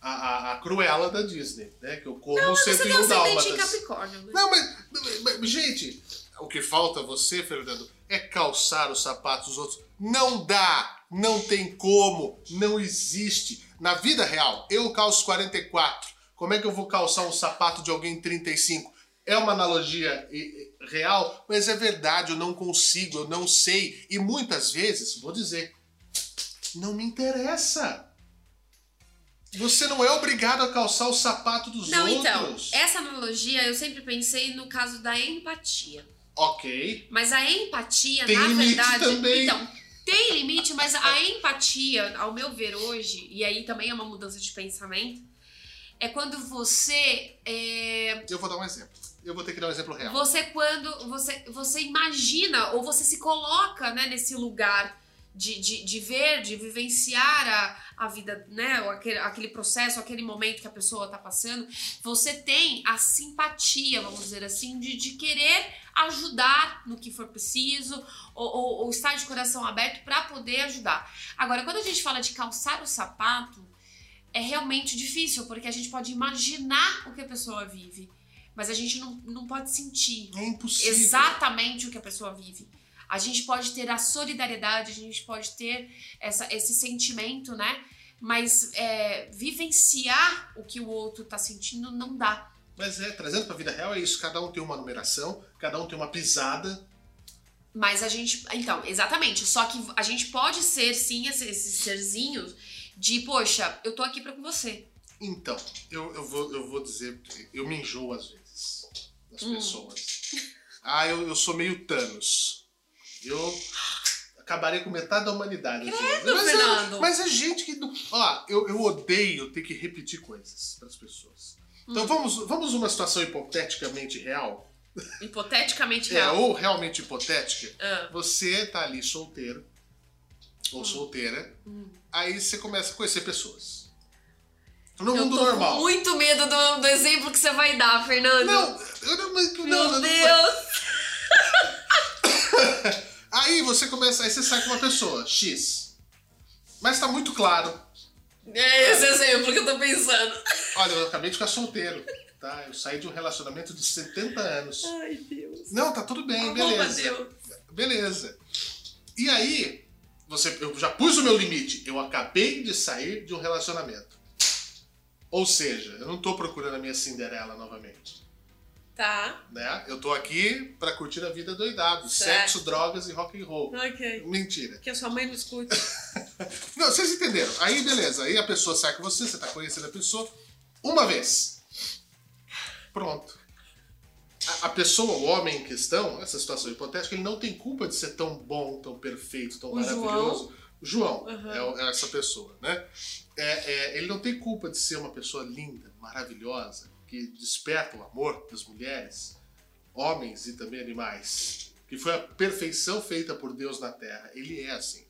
A, a, a Cruella da Disney, né? Que eu como Mas você 101 tem ascendente em dálmatas. Capricórnio, né? Não, mas, mas, gente, o que falta você, Fernando, é calçar os sapatos dos outros. Não dá, não tem como, não existe. Na vida real, eu calço 44. Como é que eu vou calçar um sapato de alguém 35? É uma analogia real, mas é verdade, eu não consigo, eu não sei. E muitas vezes, vou dizer, não me interessa. Você não é obrigado a calçar o sapato dos Não, então, outros. essa analogia eu sempre pensei no caso da empatia. Ok. Mas a empatia, Tem na verdade. também. Então, Tem limite, mas a empatia, ao meu ver hoje, e aí também é uma mudança de pensamento, é quando você. É, Eu vou dar um exemplo. Eu vou ter que dar um exemplo real. você quando você, você imagina ou você se coloca né, nesse lugar de, de, de ver, de vivenciar a, a vida, né? Aquele, aquele processo, aquele momento que a pessoa tá passando, você tem a simpatia, vamos dizer assim, de, de querer ajudar no que for preciso, ou, ou, ou estar de coração aberto para poder ajudar. Agora, quando a gente fala de calçar o sapato, é realmente difícil, porque a gente pode imaginar o que a pessoa vive, mas a gente não, não pode sentir É impossível. exatamente o que a pessoa vive. A gente pode ter a solidariedade, a gente pode ter essa, esse sentimento, né? Mas é, vivenciar o que o outro tá sentindo não dá. Mas é, trazendo pra vida real é isso. Cada um tem uma numeração, cada um tem uma pisada. Mas a gente. Então, exatamente. Só que a gente pode ser, sim, esses, serzinhos de, poxa, eu tô aqui pra com você. Então, eu, eu, vou, eu vou dizer, eu me enjoo às vezes das Hum. pessoas. Ah, eu, eu sou meio Thanos. Eu acabarei com metade da humanidade. Credo, mas, Fernando. É, mas é gente que. não- Ó, eu, eu odeio ter que repetir coisas para as pessoas. Hum. Então vamos, vamos numa situação hipoteticamente real, Hipoteticamente é, real. ou realmente hipotética. Ah, Você tá ali solteiro ou solteira, Hum. aí você começa a conhecer pessoas. No eu mundo tô normal. com muito medo do, do exemplo que você vai dar, Fernando. Não, eu não, mas- Meu não, não, Deus! Aí você começa, aí você sai com uma pessoa, X. Mas tá muito claro. É esse exemplo que eu tô pensando. Olha, eu acabei de ficar solteiro, tá? Eu saí de um relacionamento de 70 anos. Ai, Deus. Não, tá tudo bem, beleza. meu Deus. Beleza. E aí, você, eu já pus o meu limite. Eu acabei de sair de um relacionamento. Ou seja, eu não tô procurando a minha Cinderela novamente. Tá. Né? Eu tô aqui pra curtir a vida doidado. Certo. Sexo, drogas e rock and roll. Ok. Mentira. Que a sua mãe não escute. Não, vocês entenderam. Aí, beleza. Aí a pessoa sai com você, você tá conhecendo a pessoa uma vez. Pronto. A, a pessoa, o homem em questão, essa situação hipotética, ele não tem culpa de ser tão bom, tão perfeito, tão O maravilhoso. O João Uhum. é é, essa pessoa, né? É, é, ele não tem culpa de ser uma pessoa linda, maravilhosa, que desperta o amor das mulheres, homens e também animais. Que foi a perfeição feita por Deus na Terra. Ele é assim.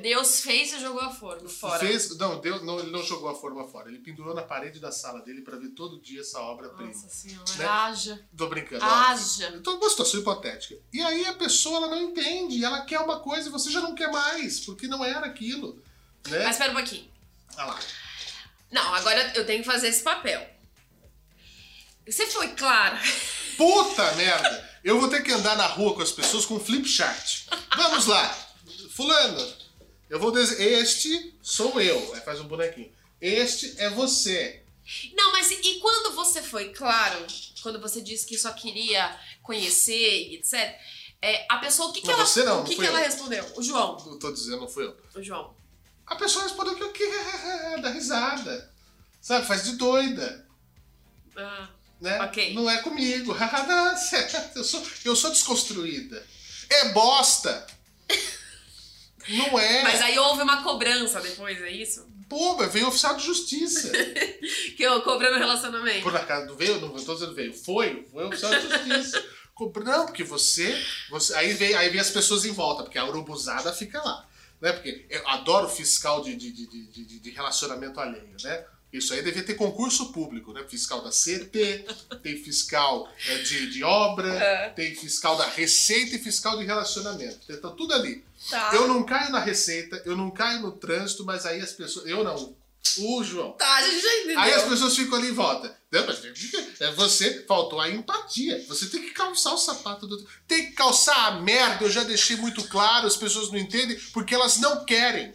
Deus fez e jogou a forma fora. Fez, não, Deus, não, ele não jogou a forma fora. Ele pendurou na parede da sala dele pra ver todo dia essa obra-prima. Nossa senhora. Né? Haja. Tô brincando. Haja. ó. Então, uma situação hipotética. E aí a pessoa ela não entende, ela quer uma coisa e você já não quer mais, porque não era aquilo. Né? Mas espera um pouquinho. Olha lá. Não, agora eu tenho que fazer esse papel. Você foi clara. Puta merda! Eu vou ter que andar na rua com as pessoas com flip chart. Vamos lá. Fulano, eu vou dizer, este sou eu. Aí faz um bonequinho. Este é você. Não, mas e quando você foi claro, quando você disse que só queria conhecer e etc., é, a pessoa, o que, que Não, ela, você não, o que, não que ela eu. respondeu? O João. Eu tô dizendo, não fui eu. O João. A pessoa respondeu que o que dá risada. Sabe, faz de doida. Ah, Né? Ok. Não é comigo. Não, eu, sou, eu sou desconstruída. É bosta. Não é. Mas aí houve uma cobrança depois, é isso? Pô, mas veio oficial de justiça. Que eu cobrando relacionamento. Por acaso, não veio? Não tô dizendo veio. Foi, foi oficial de justiça. Não, porque você. você aí, vem, aí vem as pessoas em volta, porque a urubuzada fica lá. Né? Porque eu adoro fiscal de, de, de, de- de relacionamento alheio, né? Isso aí devia ter concurso público, né? Fiscal da CT, tem fiscal é, de, de obra, É. tem fiscal da Receita e fiscal de relacionamento. Então, tudo ali. Tá. Eu não caio na Receita, eu não caio no trânsito, mas aí as pessoas. Eu não. O João. Tá, a gente já entendeu. Aí as pessoas ficam ali em volta. Mas é você, faltou a empatia. Você tem que calçar o sapato do outro. Tem que calçar a merda, eu já deixei muito claro, as pessoas não entendem, porque elas não querem.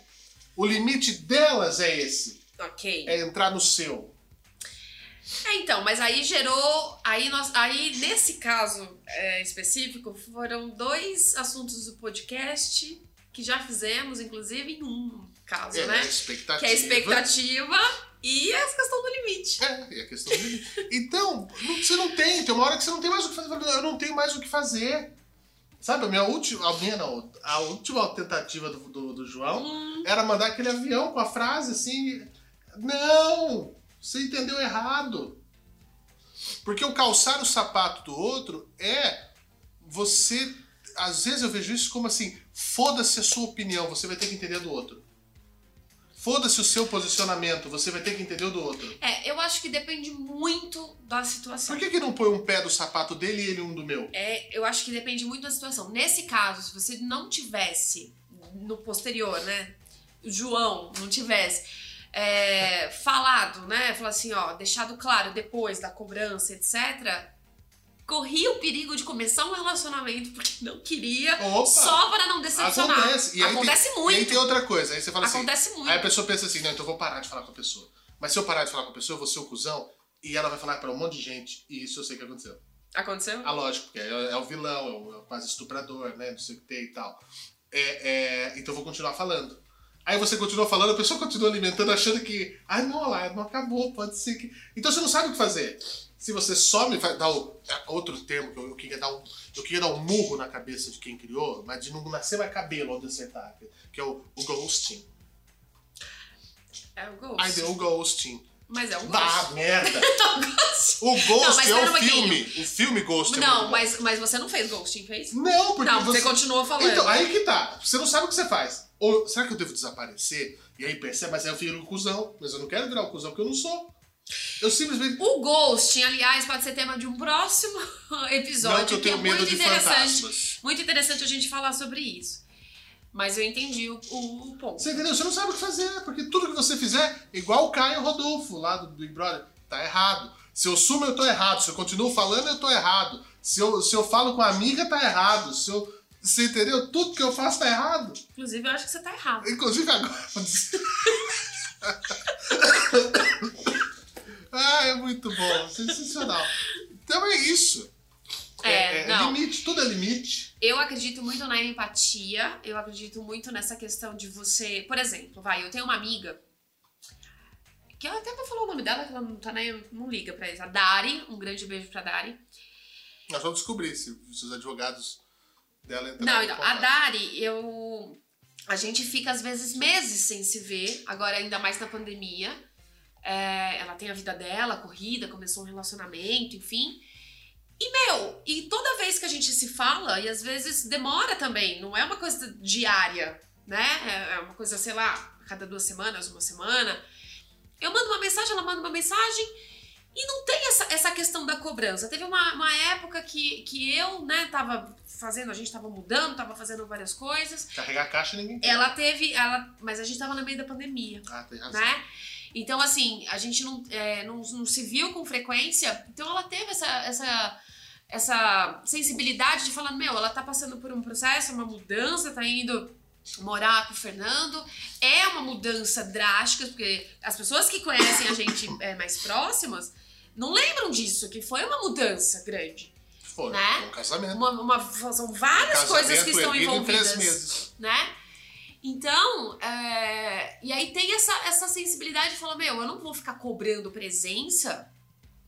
O limite delas é esse. Ok. É entrar no seu. É, então, mas aí gerou. Aí, nós, aí nesse caso é, específico, foram dois assuntos do podcast que já fizemos, inclusive, em um caso, É, né? a expectativa. Que é a expectativa e a questão do limite. É, é a questão do limite. Então, você não tem, tem uma hora que você não tem mais o que fazer. Eu não tenho mais o que fazer. Sabe, a minha última. A minha não. A última tentativa do, do, do João Hum, era mandar aquele avião com a frase assim. Não! Você entendeu errado. Porque o calçar o sapato do outro é você. Às vezes eu vejo isso como assim: foda-se a sua opinião, você vai ter que entender do outro. Foda-se o seu posicionamento, você vai ter que entender o do outro. é, eu acho que depende muito da situação. Por que, que não põe um pé do sapato dele e ele um do meu? É, eu acho que depende muito da situação. Nesse caso, se você não tivesse no posterior, né? João não tivesse é, falado, né? Falar assim, ó, deixado claro depois da cobrança, etc. Corria o perigo de começar um relacionamento porque não queria, Opa! só para não decepcionar. Acontece. E Acontece tem, muito. E aí tem outra coisa. Aí você fala assim. Acontece muito. Aí a pessoa pensa assim, não, então eu vou parar de falar com a pessoa. Mas se eu parar de falar com a pessoa, eu vou ser o cuzão e ela vai falar pra um monte de gente. E isso eu sei que aconteceu. Aconteceu? Ah, lógico, porque é, é o vilão, é o, é o quase estuprador, né? Não sei o que tem e tal. É, é, então eu vou continuar falando. Aí você continua falando, a pessoa continua alimentando, achando que. Ah, não, olha lá, não acabou, pode ser que. Então você não sabe o que fazer. Se você some, dar o. é outro termo que eu, eu queria dar um. Eu queria dar um murro na cabeça de quem criou, mas de não nascer mais cabelo onde acertar, que é o, o ghosting. É o ghost. Aí deu o ghosting. Mas é um Ah, ghost. merda! É um ghost. O Ghost Não, mas é o um pouquinho. filme. O filme Ghost é Não, bom. mas, mas você não fez ghosting, fez? Não, porque Não, você você... continuou falando. Então, aí que tá. Você não sabe o que você faz. Ou será que eu devo desaparecer? E aí percebe, mas aí eu viro um cuzão. Mas eu não quero virar um cuzão porque eu não sou. Eu simplesmente. O ghosting, aliás, pode ser tema de um próximo episódio. não que eu tenho é medo muito de interessante. fantasmas. Muito interessante a gente falar sobre isso. Mas eu entendi o, o ponto. Você entendeu? Você não sabe o que fazer. Porque tudo que você fizer, igual o Caio Rodolfo lá do Big Brother, tá errado. Se eu sumo, eu tô errado. Se eu continuo falando, eu tô errado. Se eu, se eu falo com a amiga, tá errado. Se eu. Você entendeu? Tudo que eu faço tá errado. Inclusive, eu acho que você tá errado. Inclusive agora. ah, é muito bom. Sensacional. Então é isso. É, não. limite, tudo é limite. Eu acredito muito na empatia. Eu acredito muito nessa questão de você. Por exemplo, vai, eu tenho uma amiga. Que ela até vou falar o nome dela, que ela não, tá nem, não liga pra isso. A Dari. Um grande beijo pra Dari. Nós vamos descobrir se, se os advogados dela entrarem Não, então, a. Dari, eu. A gente fica às vezes meses sem se ver, agora ainda mais na pandemia. É, ela tem a vida dela, corrida, começou um relacionamento, enfim. E, meu, e toda vez que a gente se fala, e às vezes demora também, não é uma coisa diária, né? É é uma coisa, sei lá, cada duas semanas, uma semana. Eu mando uma mensagem, ela manda uma mensagem, e não tem essa, essa questão da cobrança. Teve uma, uma época que, que eu, né, tava fazendo, a gente tava mudando, tava fazendo várias coisas. Carregar a caixa ninguém quer. Ela teve, ela, mas a gente tava no meio da pandemia, Ah, tem razão. né? Então, assim, a gente não, é, não, não se viu com frequência, então ela teve essa, essa, essa sensibilidade de falar, meu, ela tá passando por um processo, uma mudança, tá indo morar com o Fernando. É uma mudança drástica, porque as pessoas que conhecem a gente é, mais próximas não lembram disso, que foi uma mudança grande, Foi, né? um casamento. uma, uma- são várias Um coisas que estão erguido em envolvidas três meses. né? Então, é, e aí tem essa, essa sensibilidade de falar, meu, eu não vou ficar cobrando presença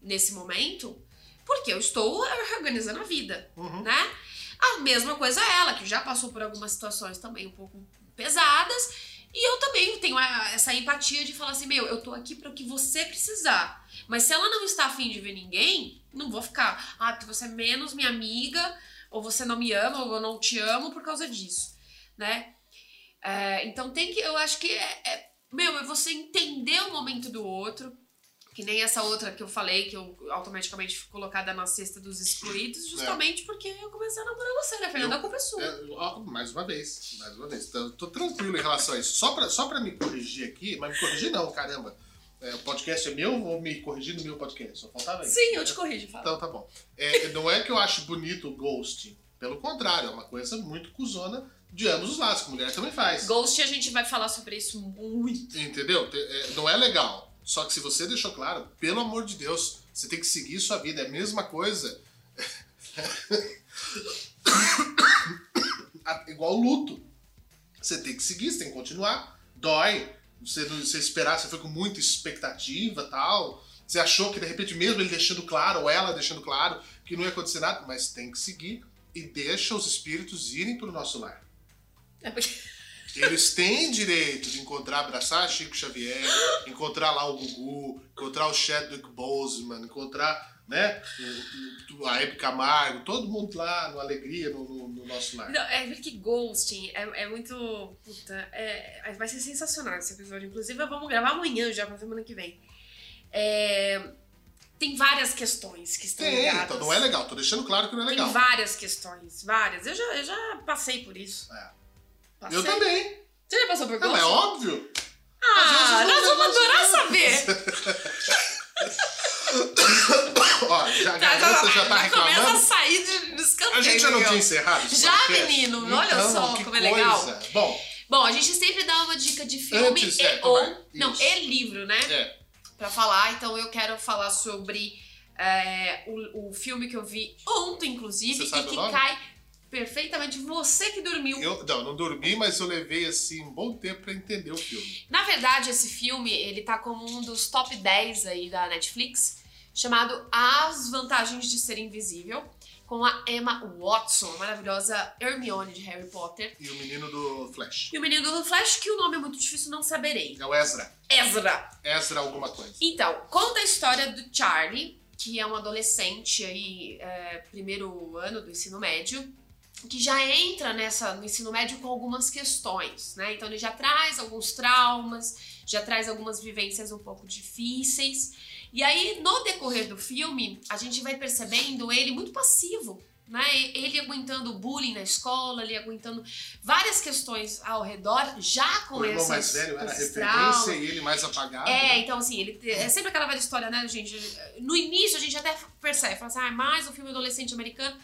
nesse momento, porque eu estou organizando a vida, Uhum. né? A mesma coisa ela, que já passou por algumas situações também um pouco pesadas, e eu também tenho essa empatia de falar assim, meu, eu tô aqui para o que você precisar. Mas se ela não está afim de ver ninguém, não vou ficar, ah, porque você é menos minha amiga, ou você não me ama, ou eu não te amo por causa disso, né? É, então tem que, eu acho que é, é- meu, é você entender o momento do outro, que nem essa outra que eu falei, que eu automaticamente fui colocada na cesta dos excluídos, justamente porque eu comecei a namorar você, né, Fernanda? Eu- A culpa é sua. É, ó, mais uma vez, mais uma vez. Tô, tô tranquilo em relação a isso. Só pra, só pra me corrigir aqui, mas me corrigir não, caramba. É, o podcast é meu, vou me corrigir no meu podcast. Só faltava isso. Sim, eu te corrijo, fala. Então tá bom. É, não é que eu acho bonito o ghosting. Pelo contrário, é uma coisa muito cuzona de ambos os lados, que a mulher também faz. Ghost, a gente vai falar sobre isso muito. Entendeu? Te- é, não é legal. Só que se você deixou claro, pelo amor de Deus, você tem que seguir sua vida. É a mesma coisa. Igual o luto. Você tem que seguir, você tem que continuar. Dói. Você, você esperar, você foi com muita expectativa tal. Você achou que de repente, mesmo ele deixando claro, ou ela deixando claro, que não ia acontecer nada, mas tem que seguir. e deixa os espíritos irem pro nosso lar. É porque... Eles têm direito de encontrar, abraçar Chico Xavier, encontrar lá o Gugu, encontrar o Chadwick Boseman, encontrar né, a Hebe Camargo, todo mundo lá no Alegria, no, no- no nosso lar. Não, é porque ghosting é, é muito. Puta, é, é- vai ser sensacional esse episódio. Inclusive, vamos gravar amanhã já pra semana que vem. É, tem várias questões que estão Tem, ligadas. então não é legal, tô deixando claro que não é legal. Tem várias questões, várias. Eu já, eu já passei por isso. É. Passei. Eu também. Você já passou por Não, ghosting? é óbvio. Ah, nós não vamos adorar saber. Ó, já, a garota já tá começa a sair de, de escanteio. A gente já não tinha encerrado Já, menino, olha Então, só que como é legal. coisa. Bom, Bom, a gente sempre dá uma dica de filme Antes, e, é, ou. vai. Não, Isso. e livro, né? é. Pra falar. Então eu quero falar sobre é, o, o filme que eu vi ontem, inclusive, e que cai perfeitamente. Você que dormiu. Eu não, não dormi, mas eu levei assim um bom tempo pra entender o filme. Na verdade, esse filme, ele tá como um dos top 10 aí da Netflix, chamado As Vantagens de Ser Invisível, com a Emma Watson, a maravilhosa Hermione de Harry Potter. E o menino do Flash. E o menino do Flash, que o nome é muito difícil, não saberei. É o Ezra. Ezra. Ezra alguma coisa. Então, conta a história do Charlie, que é um adolescente aí, é, primeiro ano do ensino médio, que já entra nessa no ensino médio com algumas questões, né? Então ele já traz alguns traumas, já traz algumas vivências um pouco difíceis. E aí, no decorrer do filme, a gente vai percebendo ele muito passivo, né? Ele aguentando bullying na escola, ele aguentando várias questões ao redor, já com o irmão mais velho era referência e ele mais apagado. É, né? então assim, ele é sempre aquela velha história, né, gente? No início a gente até percebe, fala assim, ah, mais um filme adolescente americano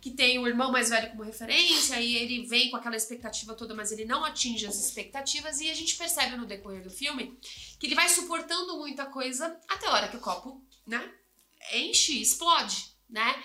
que tem o irmão mais velho como referência e ele vem com aquela expectativa toda, mas ele não atinge as expectativas e a gente percebe no decorrer do filme que ele vai suportando muita coisa até a hora que o copo, né, enche, explode, né?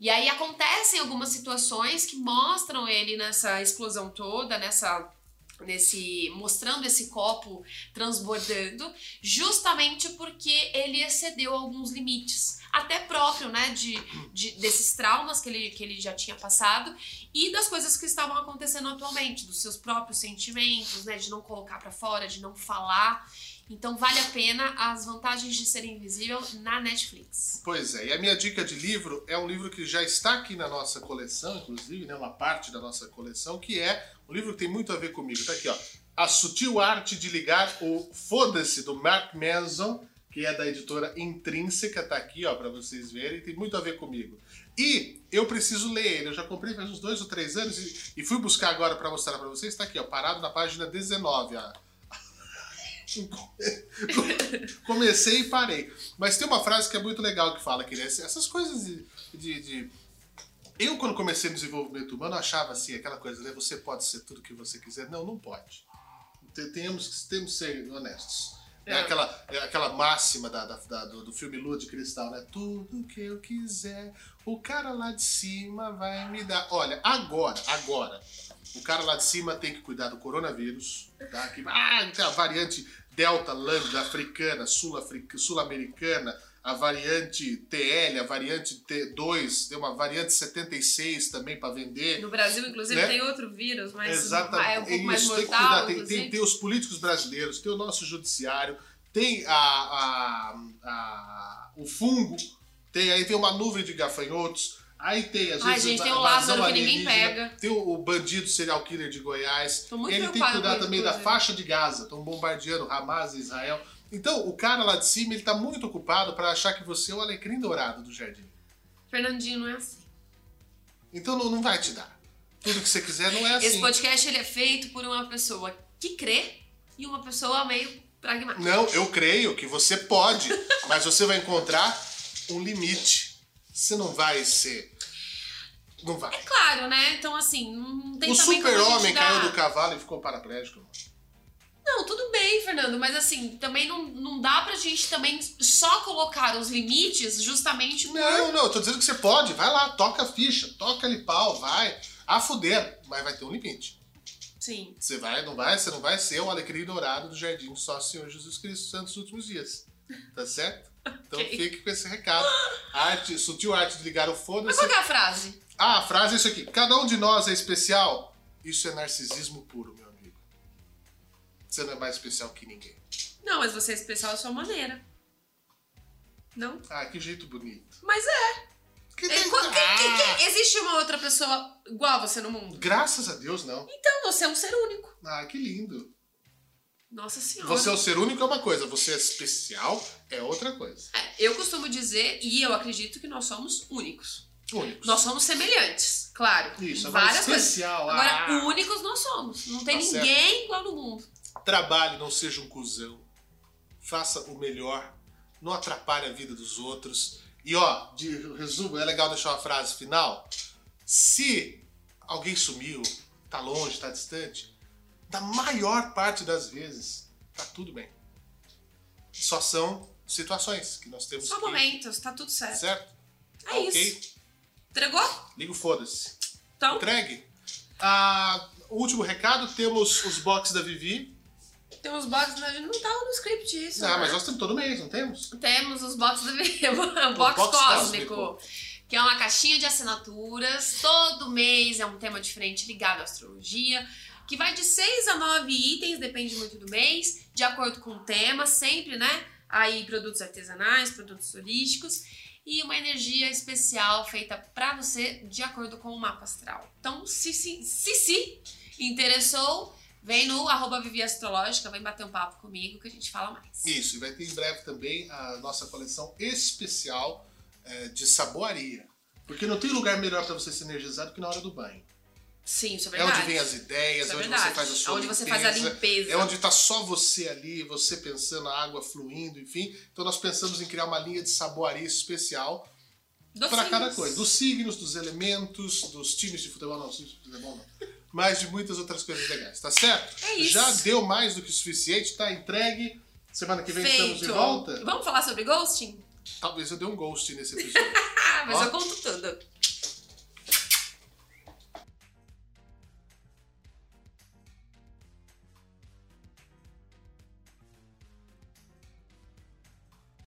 E aí acontecem algumas situações que mostram ele nessa explosão toda, nessa nesse mostrando esse copo transbordando, justamente porque ele excedeu alguns limites, até próprio, né, de, de- desses traumas que ele, que ele já tinha passado e das coisas que estavam acontecendo atualmente, dos seus próprios sentimentos, né, de não colocar pra fora, de não falar. Então vale a pena as vantagens de ser invisível na Netflix. Pois é, e a minha dica de livro é um livro que já está aqui na nossa coleção, inclusive, né, uma parte da nossa coleção, que é um livro que tem muito a ver comigo. Tá aqui, ó. A Sutil Arte de Ligar o Foda-se, do Mark Manson, que é da editora Intrínseca, tá aqui, ó, pra vocês verem, tem muito a ver comigo. E eu preciso ler ele, eu já comprei faz uns dois ou três anos e, fui buscar agora pra mostrar pra vocês, tá aqui, ó, parado na página 19, ó. Comecei e parei. Mas tem uma frase que é muito legal que fala que né, essas coisas de, de- de- Eu, quando comecei no desenvolvimento humano, achava assim, aquela coisa, né? Você pode ser tudo que você quiser. Não, não pode. Te- Temos, temos que ser honestos. É, É. aquela, é aquela máxima da, da- da- do, do filme Lua de Cristal, né? Tudo que eu quiser, o cara lá de cima vai me dar. Olha, agora, agora, o cara lá de cima tem que cuidar do coronavírus, tá? Que, ah, tem a variante Delta, Lambda, africana, sul-americana, a variante TL, a variante T2, tem uma variante 76 também para vender. No Brasil, inclusive, Né? tem outro vírus, mas Exatamente. é um pouco mais Isso, tem que mortal, cuidar. Tem, tem, tem os políticos brasileiros, tem o nosso judiciário, tem a, a- a- o fungo, tem aí tem uma nuvem de gafanhotos, aí tem às Ai, vezes gente, a tem o Lázaro que ninguém pega. Tem o, o bandido serial killer de Goiás. Ele tem que cuidar também isso, da faixa de Gaza, estão bombardeando Hamas e Israel. Então, o cara lá de cima, ele tá muito ocupado para achar que você é o alecrim dourado do jardim. Fernandinho não é assim. Então não, não vai te dar. Tudo que você quiser não é assim. Esse podcast ele é feito por uma pessoa que crê e uma pessoa meio pragmática. Não, eu creio que você pode, mas você vai encontrar um limite. Você não vai ser. Não vai. Claro, né? Então, assim, não tem O super-homem caiu do cavalo e ficou paraplégico. Não, tudo bem, Fernando, mas assim, também não, não dá pra gente também só colocar os limites justamente por... Não, não, eu tô dizendo que você pode. Vai lá, toca a ficha, toca ali pau, vai. A fuder, mas vai ter um limite. Sim. Você vai, não vai, você não vai ser o alecrim dourado do jardim só Senhor Jesus Cristo Santos dos últimos dias. Tá certo? Então Ok. fique com esse recado. Arte, sutil arte de ligar o Mas foda-se. qual que é a frase? Ah, a frase é isso aqui. Cada um de nós é especial. Isso é narcisismo puro, meu. Você não é mais especial que ninguém. Não, mas você é especial à sua maneira. Não? Ah, que jeito bonito. Mas é. Que É, tem- qual- que- que- Ah, que- existe uma outra pessoa igual a você no mundo? Graças a Deus, não. Então, você é um ser único. Ah, que lindo. Nossa senhora. Você é o ser único é uma coisa, você é especial é outra coisa. É, eu costumo dizer, e eu acredito que nós somos únicos. Únicos. Nós somos semelhantes, claro. Isso, várias coisas. especial. Agora, ah, únicos nós somos. Não tem Tá ninguém igual no mundo. Trabalhe, não seja um cuzão. Faça o melhor. Não atrapalhe a vida dos outros. E ó, de resumo, é legal deixar uma frase final. Se alguém sumiu, tá longe, tá distante, da maior parte das vezes, tá tudo bem. Só são situações que nós temos Só que... momentos, tá tudo certo. Certo? É isso. Entregou? Liga o foda-se. Então, Entregue. Ah, último recado, temos os boxes da Vivi. Tem uns boxes, não tava no script isso. Ah, né? mas nós temos todo mês, não temos? Temos os boxes do o box, box cósmico, cósmico. que é uma caixinha de assinaturas. Todo mês é um tema diferente ligado à astrologia, que vai de 6 a 9 itens, depende muito do mês, de acordo com o tema, sempre, né? Aí produtos artesanais, produtos holísticos e uma energia especial feita pra você de acordo com o mapa astral. Então, se se, se, se interessou, vem no arroba Vivi Astrológica, vem bater um papo comigo que a gente fala mais. Isso, e vai ter em breve também a nossa coleção especial eh, de saboaria. Porque não tem lugar melhor para você se energizar do que na hora do banho. Sim, isso é É verdade. onde vem as ideias, é é onde verdade. você faz a sua Onde você faz a limpeza, limpeza. É onde tá só você ali, você pensando, a água fluindo, enfim. Então nós pensamos em criar uma linha de saboaria especial para cada coisa. Dos signos, dos elementos, dos times de futebol, não, times de futebol não. Mas de muitas outras coisas legais, tá certo? É isso. Já deu mais do que o suficiente, tá entregue. Semana que vem estamos de Feito. volta. Vamos falar sobre ghosting? Talvez eu dê um ghost nesse episódio. Mas Ó. eu conto tudo.